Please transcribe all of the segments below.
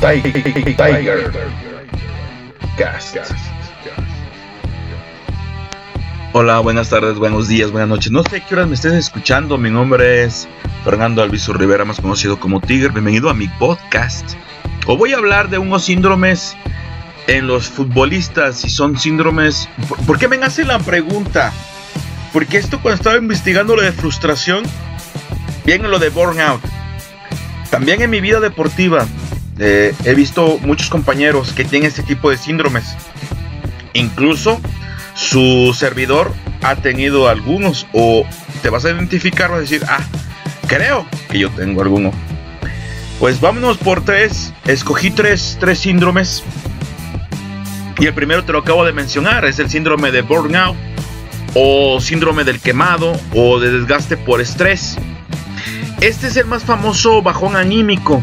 Tiger Cast. Hola, buenas tardes, buenos días, buenas noches. No sé qué horas me estés escuchando. Mi nombre es Fernando Alviso Rivera, más conocido como Tiger. Bienvenido a mi podcast. Hoy voy a hablar de unos síndromes en los futbolistas. Si son síndromes. ¿Por, qué me hacen la pregunta? Porque esto cuando estaba investigando lo de frustración, bien lo de burnout. También en mi vida deportiva eh, he visto muchos compañeros que tienen este tipo de síndromes. Incluso su servidor ha tenido algunos o te vas a identificar o a decir, ah, creo que yo tengo alguno. Pues vámonos por tres. Escogí tres, tres síndromes. Y el primero te lo acabo de mencionar, es el síndrome de burnout o síndrome del quemado o de desgaste por estrés. Este es el más famoso bajón anímico.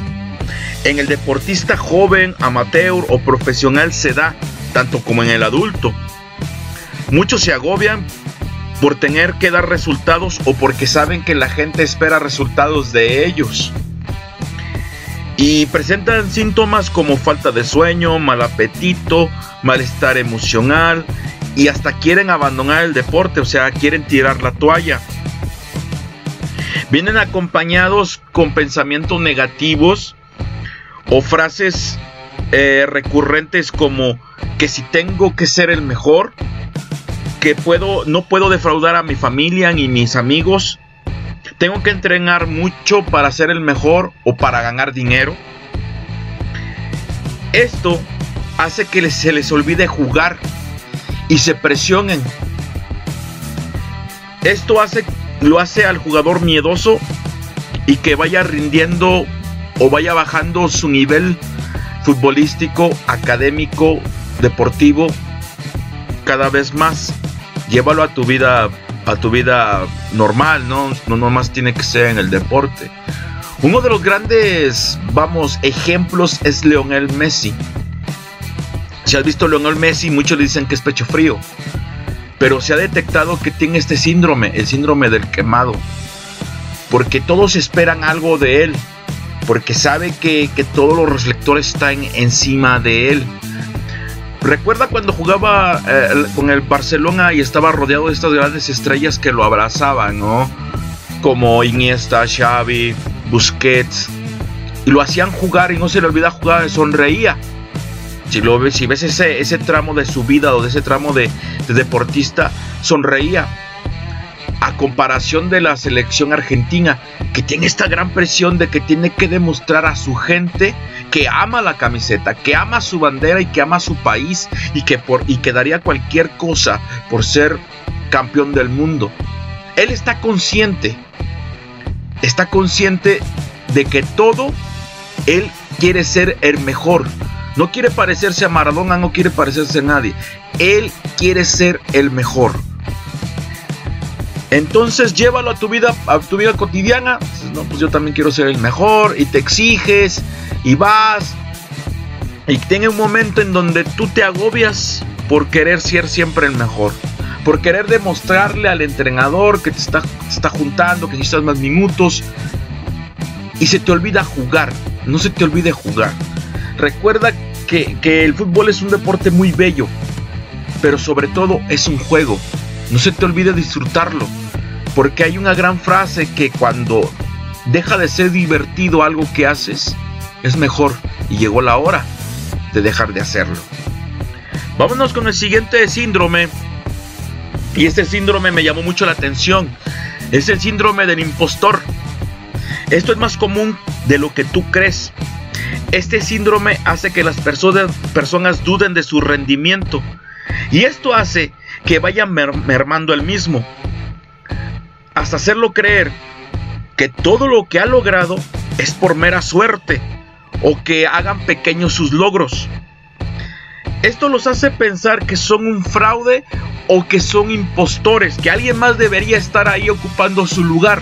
En el deportista joven, amateur o profesional se da, tanto como en el adulto. Muchos se agobian por tener que dar resultados o porque saben que la gente espera resultados de ellos. Y presentan síntomas como falta de sueño, mal apetito, malestar emocional y hasta quieren abandonar el deporte, o sea, quieren tirar la toalla. Vienen acompañados con pensamientos negativos o frases eh, recurrentes como que si tengo que ser el mejor, que puedo, no puedo defraudar a mi familia ni mis amigos, tengo que entrenar mucho para ser el mejor o para ganar dinero. Esto hace que se les olvide jugar y se presionen. Esto hace, lo hace al jugador miedoso y que vaya rindiendo o vaya bajando su nivel futbolístico, académico, deportivo cada vez más llévalo a tu vida a tu vida normal, ¿no? No nomás tiene que ser en el deporte. Uno de los grandes, vamos, ejemplos es Leonel Messi. Si has visto Leonel Messi, muchos dicen que es pecho frío. Pero se ha detectado que tiene este síndrome, el síndrome del quemado. Porque todos esperan algo de él. Porque sabe que, que todos los reflectores están encima de él. Recuerda cuando jugaba eh, con el Barcelona y estaba rodeado de estas grandes estrellas que lo abrazaban, ¿no? Como Iniesta, Xavi, Busquets. Y lo hacían jugar y no se le olvida jugar, sonreía. Si, lo ves, si ves ese, ese tramo de su vida o de ese tramo de, de deportista, sonreía a comparación de la selección argentina, que tiene esta gran presión de que tiene que demostrar a su gente que ama la camiseta, que ama su bandera y que ama su país y que, por, y que daría cualquier cosa por ser campeón del mundo. Él está consciente, está consciente de que todo, él quiere ser el mejor. No quiere parecerse a Maradona, no quiere parecerse a nadie. Él quiere ser el mejor. Entonces llévalo a tu vida, a tu vida cotidiana. No, pues yo también quiero ser el mejor y te exiges y vas y tiene un momento en donde tú te agobias por querer ser siempre el mejor, por querer demostrarle al entrenador que te está, está juntando, que necesitas más minutos y se te olvida jugar. No se te olvide jugar. Recuerda que, que el fútbol es un deporte muy bello, pero sobre todo es un juego no se te olvide disfrutarlo, porque hay una gran frase que cuando deja de ser divertido algo que haces, es mejor y llegó la hora de dejar de hacerlo. Vámonos con el siguiente síndrome. Y este síndrome me llamó mucho la atención. Es el síndrome del impostor. Esto es más común de lo que tú crees. Este síndrome hace que las personas, personas duden de su rendimiento. Y esto hace que vaya mermando el mismo, hasta hacerlo creer que todo lo que ha logrado es por mera suerte o que hagan pequeños sus logros. Esto los hace pensar que son un fraude o que son impostores, que alguien más debería estar ahí ocupando su lugar.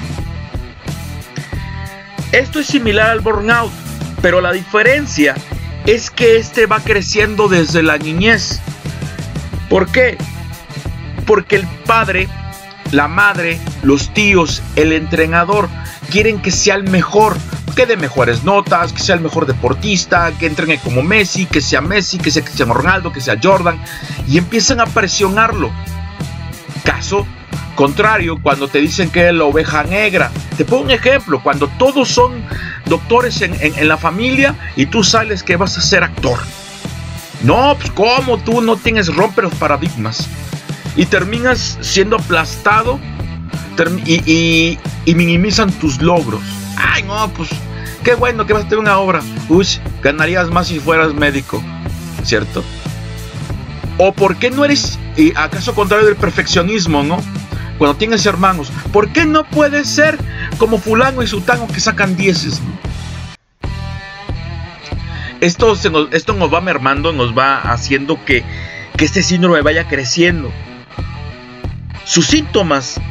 Esto es similar al burnout, pero la diferencia es que este va creciendo desde la niñez. ¿Por qué? Porque el padre, la madre, los tíos, el entrenador quieren que sea el mejor. que dé mejores notas, que sea el mejor deportista, que entrene como Messi, que sea Messi, que sea Cristiano Ronaldo, que sea Jordan, y empiezan a presionarlo. Caso contrario, cuando te dicen que es la oveja negra. Te pongo un ejemplo, cuando todos son doctores en, la familia y tú sales que vas a ser actor. No, pues cómo tú no tienes romper los paradigmas. Y terminas siendo aplastado y, minimizan tus logros. Ay, no, pues qué bueno que vas a tener una obra. Uy, ganarías más si fueras médico, ¿cierto? ¿O por qué no eres, y acaso contrario del perfeccionismo, no? Cuando tienes hermanos, ¿por qué no puedes ser como fulano y sutano que sacan dieces? Esto, esto nos va mermando, nos va haciendo que, que este síndrome vaya creciendo. Sus síntomas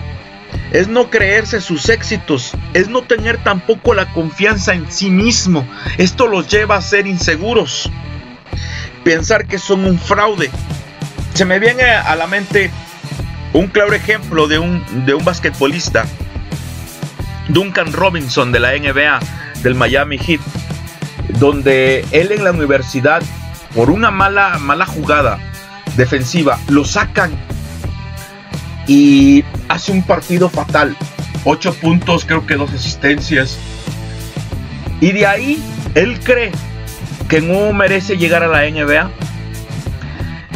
es no creerse sus éxitos, es no tener tampoco la confianza en sí mismo. Esto los lleva a ser inseguros, pensar que son un fraude. Se me viene a la mente un claro ejemplo de un, de un basquetbolista, Duncan Robinson de la NBA, del Miami Heat, donde él en la universidad, por una mala, mala jugada defensiva, lo sacan y hace un partido fatal. Ocho puntos, creo que dos asistencias. Y de ahí él cree que no merece llegar a la NBA.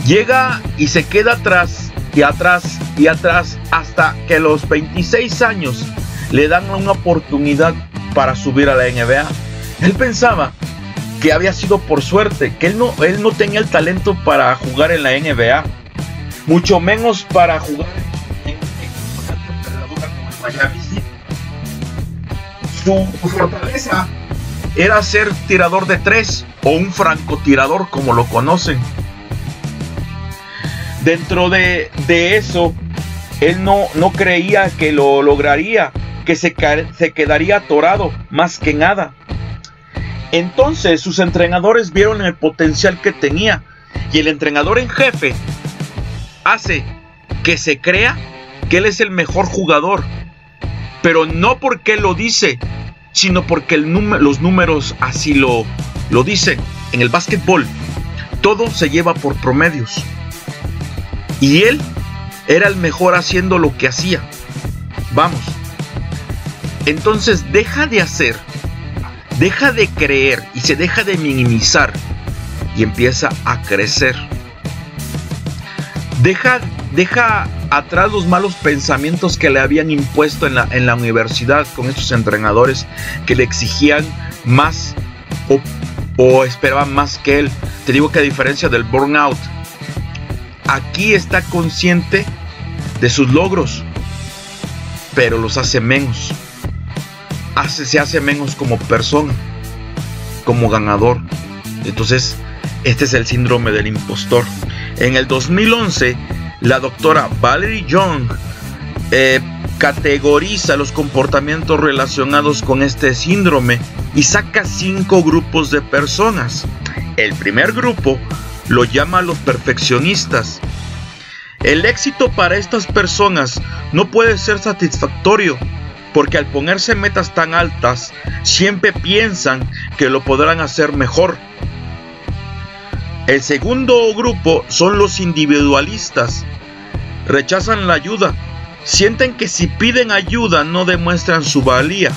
Llega y se queda atrás y atrás y atrás hasta que los 26 años le dan una oportunidad para subir a la NBA. Él pensaba que había sido por suerte, que él no, él no tenía el talento para jugar en la NBA, mucho menos para jugar su fortaleza era ser tirador de tres o un francotirador como lo conocen. Dentro de, eso, él no, no, creía que lo lograría, que se, se quedaría atorado, más que nada. Entonces sus entrenadores vieron el potencial que tenía y el entrenador en jefe hace que se crea que él es el mejor jugador pero no porque lo dice, sino porque los números así lo, lo dicen. En el básquetbol, todo se lleva por promedios. Y él era el mejor haciendo lo que hacía. Vamos. Entonces deja de hacer, deja de creer y se deja de minimizar y empieza a crecer. Deja, deja atrás los malos pensamientos que le habían impuesto en la, en la universidad con estos entrenadores que le exigían más o, o esperaban más que él. Te digo que a diferencia del burnout, aquí está consciente de sus logros, pero los hace menos. Hace, se hace menos como persona, como ganador. Entonces, este es el síndrome del impostor. En el 2011, la doctora Valerie Young eh, categoriza los comportamientos relacionados con este síndrome y saca cinco grupos de personas. El primer grupo lo llama los perfeccionistas. El éxito para estas personas no puede ser satisfactorio porque al ponerse metas tan altas siempre piensan que lo podrán hacer mejor el segundo grupo son los individualistas. Rechazan la ayuda. Sienten que si piden ayuda no demuestran su valía.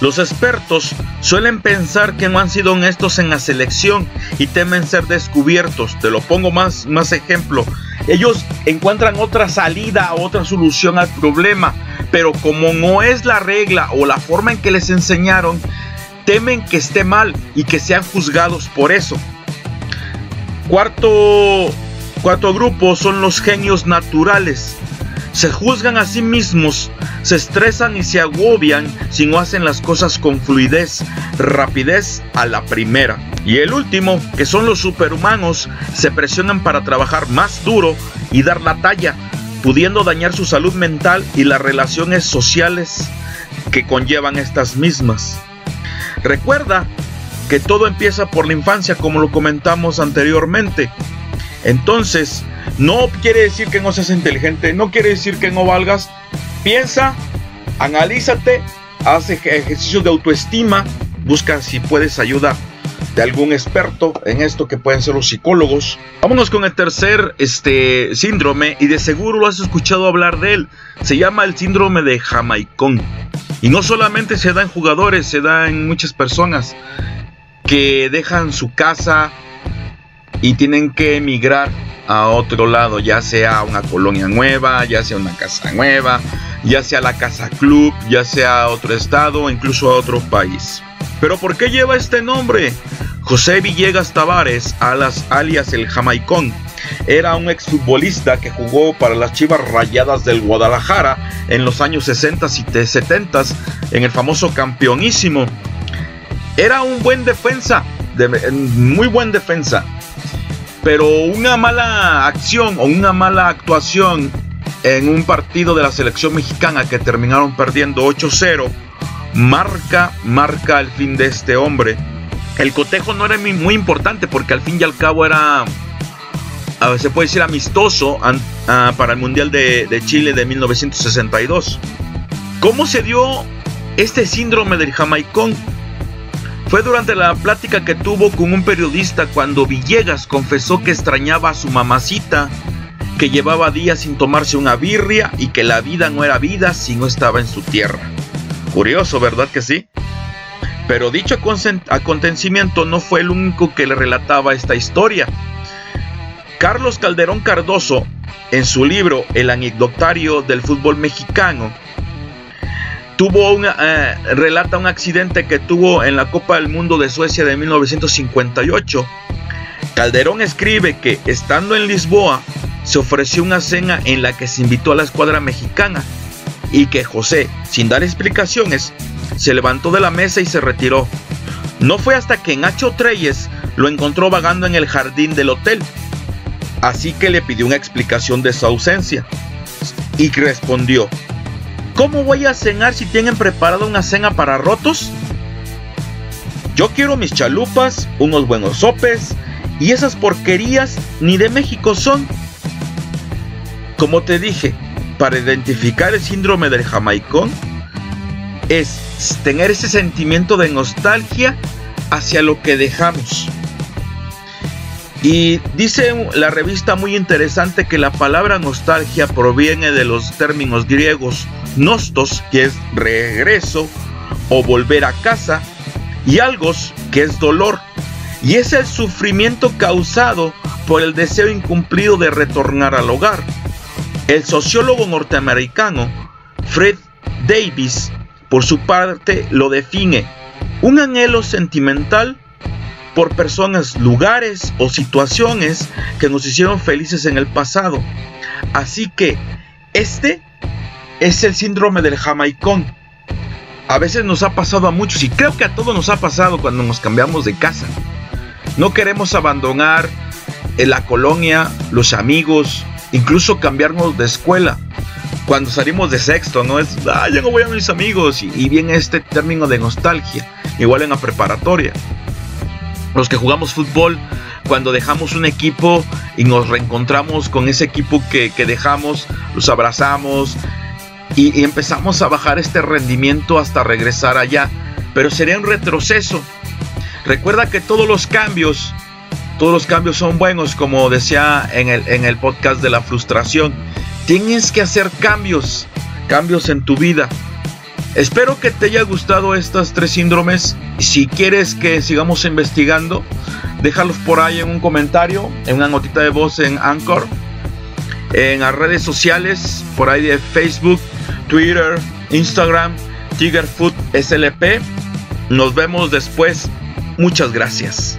Los expertos suelen pensar que no han sido honestos en la selección y temen ser descubiertos. Te lo pongo más, más ejemplo. Ellos encuentran otra salida, otra solución al problema, pero como no es la regla o la forma en que les enseñaron, temen que esté mal y que sean juzgados por eso. Cuarto, cuarto grupo son los genios naturales. Se juzgan a sí mismos, se estresan y se agobian si no hacen las cosas con fluidez, rapidez a la primera. Y el último, que son los superhumanos, se presionan para trabajar más duro y dar la talla, pudiendo dañar su salud mental y las relaciones sociales que conllevan estas mismas. Recuerda que todo empieza por la infancia, como lo comentamos anteriormente. Entonces, no quiere decir que no seas inteligente, no quiere decir que no valgas. Piensa, analízate haz ejercicios de autoestima, busca si puedes ayuda de algún experto en esto que pueden ser los psicólogos. Vámonos con el tercer este, síndrome y de seguro lo has escuchado hablar de él. Se llama el síndrome de Jamaicón. Y no solamente se da en jugadores, se da en muchas personas que dejan su casa y tienen que emigrar a otro lado, ya sea una colonia nueva, ya sea una casa nueva, ya sea la casa club, ya sea a otro estado, incluso a otro país. Pero ¿por qué lleva este nombre? José Villegas Tavares, alias el Jamaicón, era un exfutbolista que jugó para las Chivas Rayadas del Guadalajara en los años 60 y 70 en el famoso campeonísimo. Era un buen defensa, muy buen defensa, pero una mala acción o una mala actuación en un partido de la selección mexicana que terminaron perdiendo 8-0 marca, marca el fin de este hombre. El cotejo no era muy importante porque al fin y al cabo era, se puede decir, amistoso para el Mundial de, de Chile de 1962. ¿Cómo se dio este síndrome del jamaicón? Fue durante la plática que tuvo con un periodista cuando Villegas confesó que extrañaba a su mamacita, que llevaba días sin tomarse una birria y que la vida no era vida si no estaba en su tierra. Curioso, ¿verdad que sí? Pero dicho acontecimiento no fue el único que le relataba esta historia. Carlos Calderón Cardoso, en su libro El anecdotario del fútbol mexicano, tuvo eh, relata un accidente que tuvo en la Copa del Mundo de Suecia de 1958. Calderón escribe que estando en Lisboa se ofreció una cena en la que se invitó a la escuadra mexicana y que José, sin dar explicaciones, se levantó de la mesa y se retiró. No fue hasta que Nacho Treyes lo encontró vagando en el jardín del hotel. Así que le pidió una explicación de su ausencia. Y respondió, ¿Cómo voy a cenar si tienen preparado una cena para rotos? Yo quiero mis chalupas, unos buenos sopes, y esas porquerías ni de México son. Como te dije, para identificar el síndrome del jamaicón es tener ese sentimiento de nostalgia hacia lo que dejamos. Y dice la revista muy interesante que la palabra nostalgia proviene de los términos griegos nostos, que es regreso o volver a casa, y algos, que es dolor, y es el sufrimiento causado por el deseo incumplido de retornar al hogar. El sociólogo norteamericano Fred Davis, por su parte, lo define un anhelo sentimental por personas, lugares o situaciones que nos hicieron felices en el pasado. Así que este es el síndrome del jamaicón. A veces nos ha pasado a muchos y creo que a todos nos ha pasado cuando nos cambiamos de casa. No queremos abandonar la colonia, los amigos, incluso cambiarnos de escuela. Cuando salimos de sexto, no es, ah, ya no voy a mis amigos. Y, viene este término de nostalgia, igual en la preparatoria los que jugamos fútbol, cuando dejamos un equipo y nos reencontramos con ese equipo que, dejamos, los abrazamos y, empezamos a bajar este rendimiento hasta regresar allá. Pero sería un retroceso. Recuerda que todos los cambios, todos los cambios son buenos, como decía en el, en el podcast de la frustración. Tienes que hacer cambios, cambios en tu vida. Espero que te haya gustado estas tres síndromes. Si quieres que sigamos investigando, déjalos por ahí en un comentario, en una notita de voz en Anchor, en las redes sociales, por ahí de Facebook, Twitter, Instagram, Tigerfoot SLP. Nos vemos después. Muchas gracias.